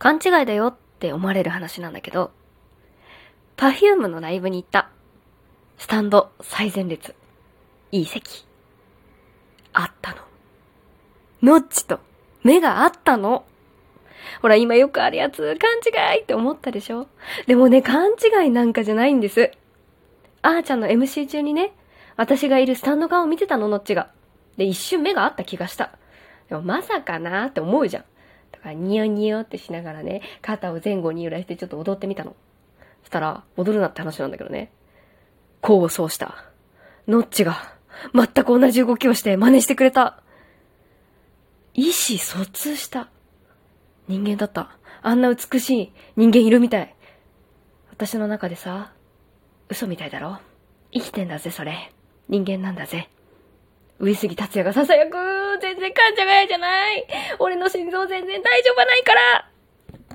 勘違いだよって思われる話なんだけど、パフュームのライブに行った。スタンド最前列。いい席。あったの。ノッチと目があったの。ほら、今よくあるやつ、勘違いって思ったでしょでもね、勘違いなんかじゃないんです。あーちゃんの MC 中にね、私がいるスタンド側を見てたの、ノッチが。で、一瞬目があった気がした。でもまさかなーって思うじゃん。かニヨニヨってしながらね、肩を前後に揺らしてちょっと踊ってみたの。そしたら、踊るなって話なんだけどね。功を奏した。ノッチが、全く同じ動きをして真似してくれた。意思疎通した。人間だった。あんな美しい人間いるみたい。私の中でさ、嘘みたいだろ生きてんだぜ、それ。人間なんだぜ。上杉達也が囁く。全然勘違いじゃない。俺の心臓全然大丈夫ないから。